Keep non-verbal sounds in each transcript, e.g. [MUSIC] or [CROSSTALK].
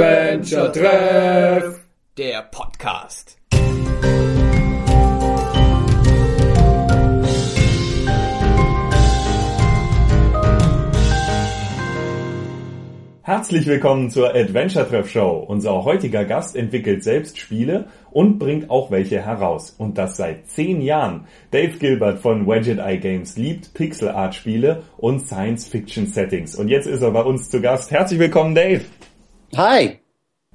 Adventure Treff, der Podcast. Herzlich willkommen zur Adventure Treff Show. Unser heutiger Gast entwickelt selbst Spiele und bringt auch welche heraus. Und das seit zehn Jahren. Dave Gilbert von Wedget Eye Games liebt Pixel Art Spiele und Science Fiction Settings. Und jetzt ist er bei uns zu Gast. Herzlich willkommen, Dave. Hi.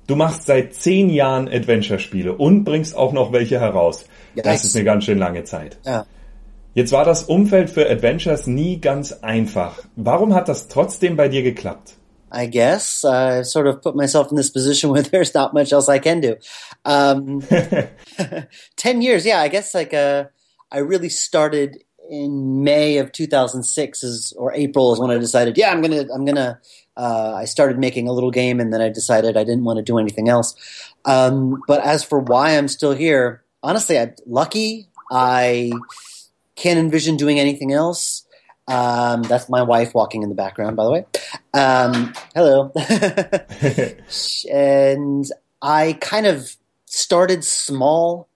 Du machst seit zehn Jahren Adventure-Spiele und bringst auch noch welche heraus. Ja, das ist eine ganz schön lange Zeit. Ja. Jetzt war das Umfeld für Adventures nie ganz einfach. Warum hat das trotzdem bei dir geklappt? I guess I sort of put myself in this position [LAUGHS] where there's not much else I can do. Um, [LAUGHS] Ten years, yeah. I guess like uh, I really started in May of 2006 is, or April is when I decided, yeah, I'm gonna, I'm gonna. Uh, I started making a little game, and then I decided I didn't want to do anything else. Um, but as for why I'm still here, honestly, I'm lucky. I can't envision doing anything else. Um, that's my wife walking in the background, by the way. Um, hello. [LAUGHS] and I kind of started small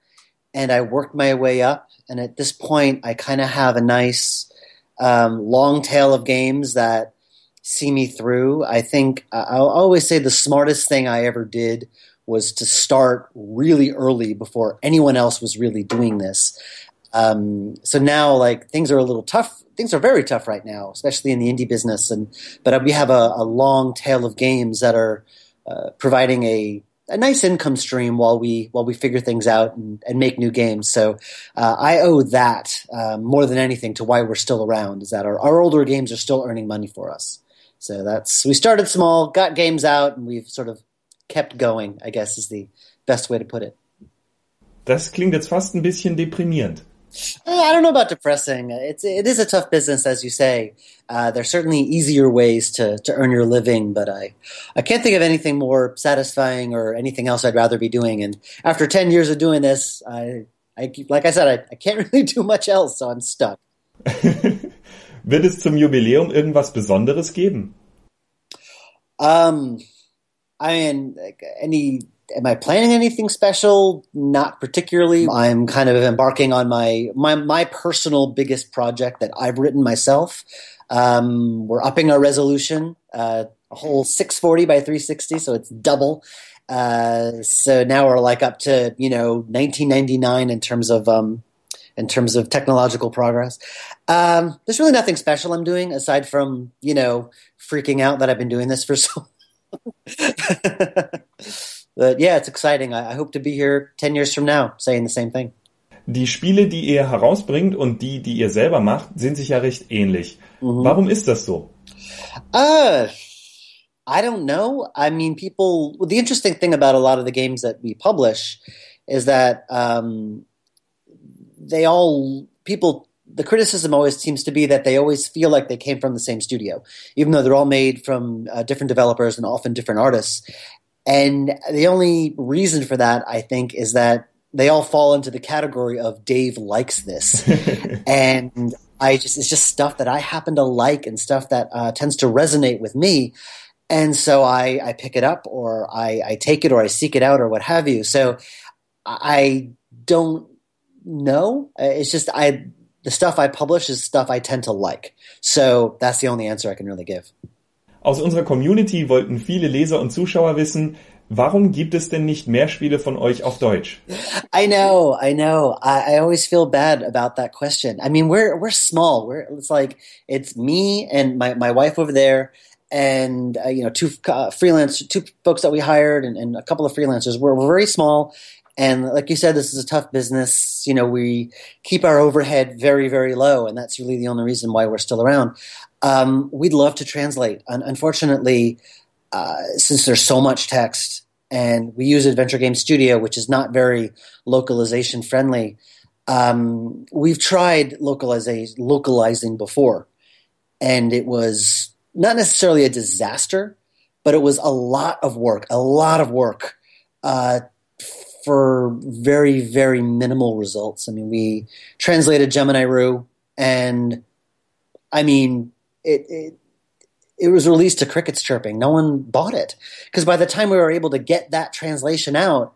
and I worked my way up. And at this point, I kind of have a nice um, long tail of games that see me through. I think I'll always say the smartest thing I ever did was to start really early before anyone else was really doing this. Um, so now, like things are a little tough. Things are very tough right now, especially in the indie business. And but we have a, a long tail of games that are uh, providing a, a nice income stream while we while we figure things out and, and make new games. So uh, I owe that um, more than anything to why we're still around. Is that our, our older games are still earning money for us. So that's we started small, got games out, and we've sort of kept going. I guess is the best way to put it. Das klingt jetzt fast ein bisschen deprimierend. Uh, I don't know about depressing. It's it is a tough business, as you say. Uh, there's certainly easier ways to, to earn your living, but I I can't think of anything more satisfying or anything else I'd rather be doing. And after ten years of doing this, I I like I said I, I can't [LAUGHS] really do much else, so I'm stuck. [LAUGHS] Wird es zum Jubiläum irgendwas Besonderes geben? Um, I mean, like, any. Am I planning anything special? Not particularly. I'm kind of embarking on my my my personal biggest project that I've written myself. Um, we're upping our resolution, uh, a whole 640 by 360, so it's double. Uh, so now we're like up to you know 1999 in terms of um, in terms of technological progress. Um, there's really nothing special I'm doing aside from you know freaking out that I've been doing this for so. [LAUGHS] [LAUGHS] but yeah, it's exciting. I, I hope to be here ten years from now saying the same thing. Die Spiele, die ihr herausbringt und die, die ihr selber macht, sind sich ja recht ähnlich. Warum ist das so? Uh, I don't know. I mean, people. Well, the interesting thing about a lot of the games that we publish is that um, they all people. The criticism always seems to be that they always feel like they came from the same studio, even though they're all made from uh, different developers and often different artists. And the only reason for that, I think, is that they all fall into the category of Dave likes this, [LAUGHS] and I just it's just stuff that I happen to like and stuff that uh, tends to resonate with me, and so I I pick it up or I I take it or I seek it out or what have you. So I don't know. It's just I the stuff I publish is stuff I tend to like. So that's the only answer I can really give. Aus unserer Community wollten viele Leser und Zuschauer wissen, warum gibt es denn nicht mehr Spiele von euch auf Deutsch? I know, I know. I, I always feel bad about that question. I mean, we're we're small. We're it's like it's me and my my wife over there, and uh, you know two uh, freelance two folks that we hired, and, and a couple of freelancers. We're, we're very small, and like you said, this is a tough business. You know, we keep our overhead very very low, and that's really the only reason why we're still around. Um, we'd love to translate. Un- unfortunately, uh, since there's so much text and we use Adventure Game Studio, which is not very localization friendly, um, we've tried localizing, localizing before, and it was not necessarily a disaster, but it was a lot of work, a lot of work uh, for very, very minimal results. I mean, we translated Gemini Rue, and I mean, it, it it was released to crickets chirping. No one bought it because by the time we were able to get that translation out,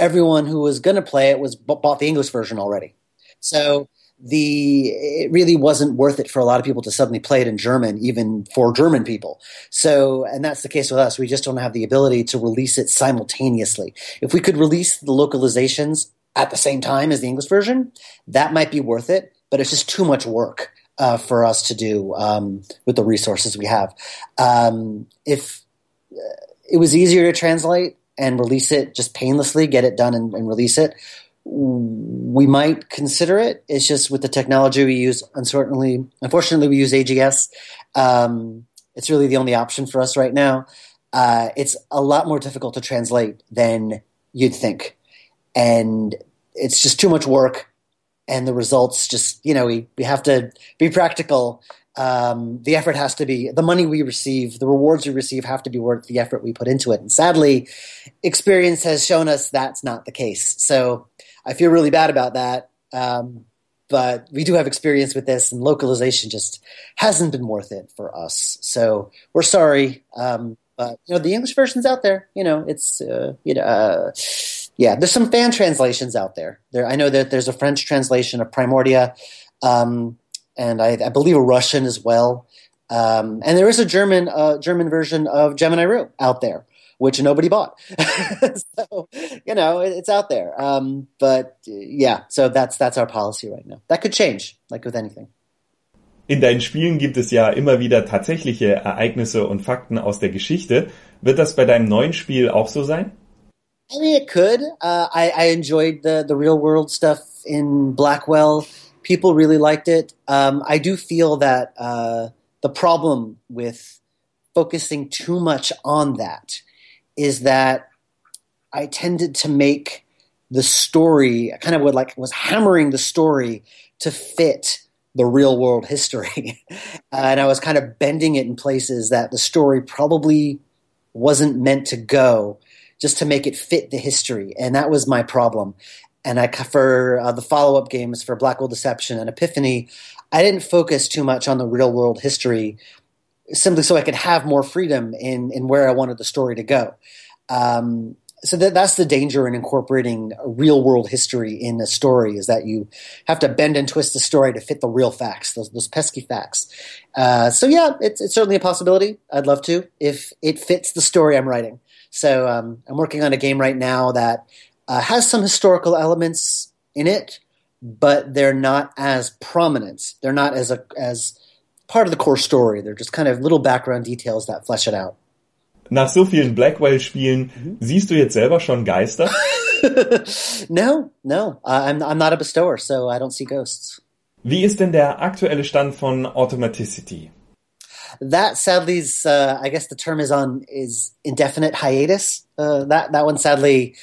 everyone who was going to play it was bought the English version already. So the it really wasn't worth it for a lot of people to suddenly play it in German, even for German people. So, and that's the case with us. We just don't have the ability to release it simultaneously. If we could release the localizations at the same time as the English version, that might be worth it. But it's just too much work uh, for us to do um, with the resources we have. Um, if uh, it was easier to translate and release it just painlessly, get it done and, and release it, we might consider it. It's just with the technology we use, unfortunately, unfortunately, we use AGS. Um, it's really the only option for us right now. Uh, it's a lot more difficult to translate than you'd think, and it's just too much work. And the results, just you know, we we have to be practical. Um, the effort has to be the money we receive, the rewards we receive have to be worth the effort we put into it. And sadly, experience has shown us that's not the case. So I feel really bad about that. Um, but we do have experience with this, and localization just hasn't been worth it for us. So we're sorry. Um, but you know, the English version's out there. You know, it's uh, you know, uh, yeah. There's some fan translations out there. There, I know that there's a French translation of Primordia, um, and I, I, believe a Russian as well. Um, and there is a German uh, German version of Gemini Rue out there which nobody bought. [LAUGHS] so you know it's out there. Um, but yeah, so that's that's our policy right now. That could change, like with anything. In deinen Spielen gibt es ja immer wieder tatsächliche Ereignisse und Fakten aus der Geschichte. Wird das bei deinem neuen Spiel auch so sein? I mean, it could. Uh, I, I enjoyed the the real world stuff in Blackwell. People really liked it. Um, I do feel that uh, the problem with focusing too much on that is that I tended to make the story I kind of would like was hammering the story to fit the real world history. [LAUGHS] and I was kind of bending it in places that the story probably wasn't meant to go just to make it fit the history. And that was my problem. And I, for uh, the follow up games for Blackwell Deception and Epiphany, I didn't focus too much on the real world history simply so I could have more freedom in in where I wanted the story to go. Um, so that, that's the danger in incorporating real world history in a story is that you have to bend and twist the story to fit the real facts, those, those pesky facts. Uh, so yeah, it's, it's certainly a possibility. I'd love to if it fits the story I'm writing. So um, I'm working on a game right now that uh, has some historical elements in it, but they're not as prominent. They're not as a, as part of the core story. They're just kind of little background details that flesh it out. Nach so vielen Blackwell-Spielen mhm. siehst du jetzt selber schon Geister? [LAUGHS] no, no. I'm, I'm not a bestower, so I don't see ghosts. Wie ist denn der aktuelle Stand von Automaticity? That sadly is, uh, I guess the term is on is indefinite hiatus. Uh, that that one sadly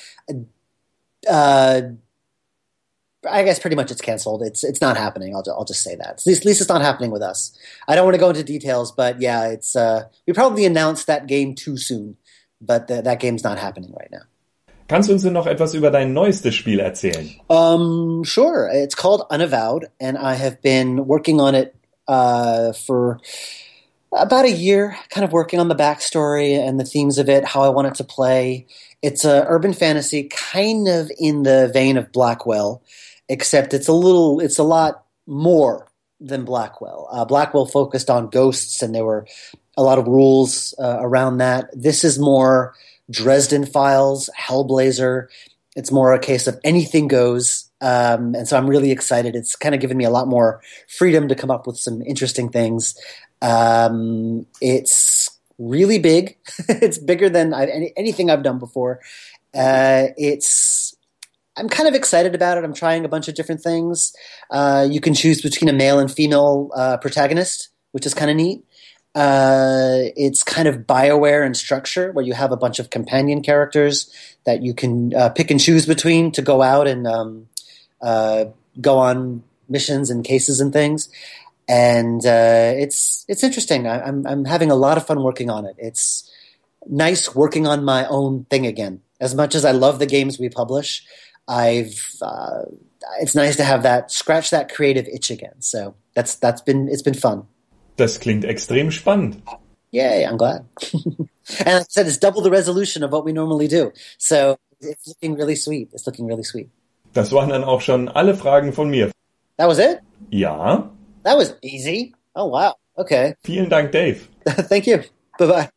uh, I guess pretty much it's canceled. It's it's not happening. I'll I'll just say that. At least, at least it's not happening with us. I don't want to go into details, but yeah, it's uh, we probably announced that game too soon, but the, that game's not happening right now. Kannst du uns denn noch etwas über dein neuestes Spiel erzählen? Um, sure. It's called Unavowed, and I have been working on it uh, for about a year, kind of working on the backstory and the themes of it, how I want it to play. It's a urban fantasy, kind of in the vein of Blackwell except it's a little, it's a lot more than Blackwell. Uh, Blackwell focused on ghosts, and there were a lot of rules uh, around that. This is more Dresden Files, Hellblazer. It's more a case of anything goes. Um, and so I'm really excited. It's kind of given me a lot more freedom to come up with some interesting things. Um, it's really big. [LAUGHS] it's bigger than I've, any, anything I've done before. Uh, it's I'm kind of excited about it. I'm trying a bunch of different things. Uh, you can choose between a male and female uh, protagonist, which is kind of neat. Uh, it's kind of Bioware in structure, where you have a bunch of companion characters that you can uh, pick and choose between to go out and um, uh, go on missions and cases and things. And uh, it's it's interesting. I, I'm I'm having a lot of fun working on it. It's nice working on my own thing again. As much as I love the games we publish, I've uh, it's nice to have that scratch that creative itch again. So that's that's been it's been fun. Das klingt extrem spannend. Yay, I'm glad. [LAUGHS] and like I said, it's double the resolution of what we normally do. So it's looking really sweet. It's looking really sweet. Das waren dann auch schon alle Fragen von mir. That was it? Ja, That was easy. Oh, wow. Okay. vielen Dank, Dave. [LAUGHS] Thank you. Bye bye.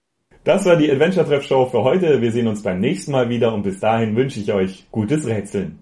Das war die Adventure Treff Show für heute. Wir sehen uns beim nächsten Mal wieder und bis dahin wünsche ich euch gutes Rätseln.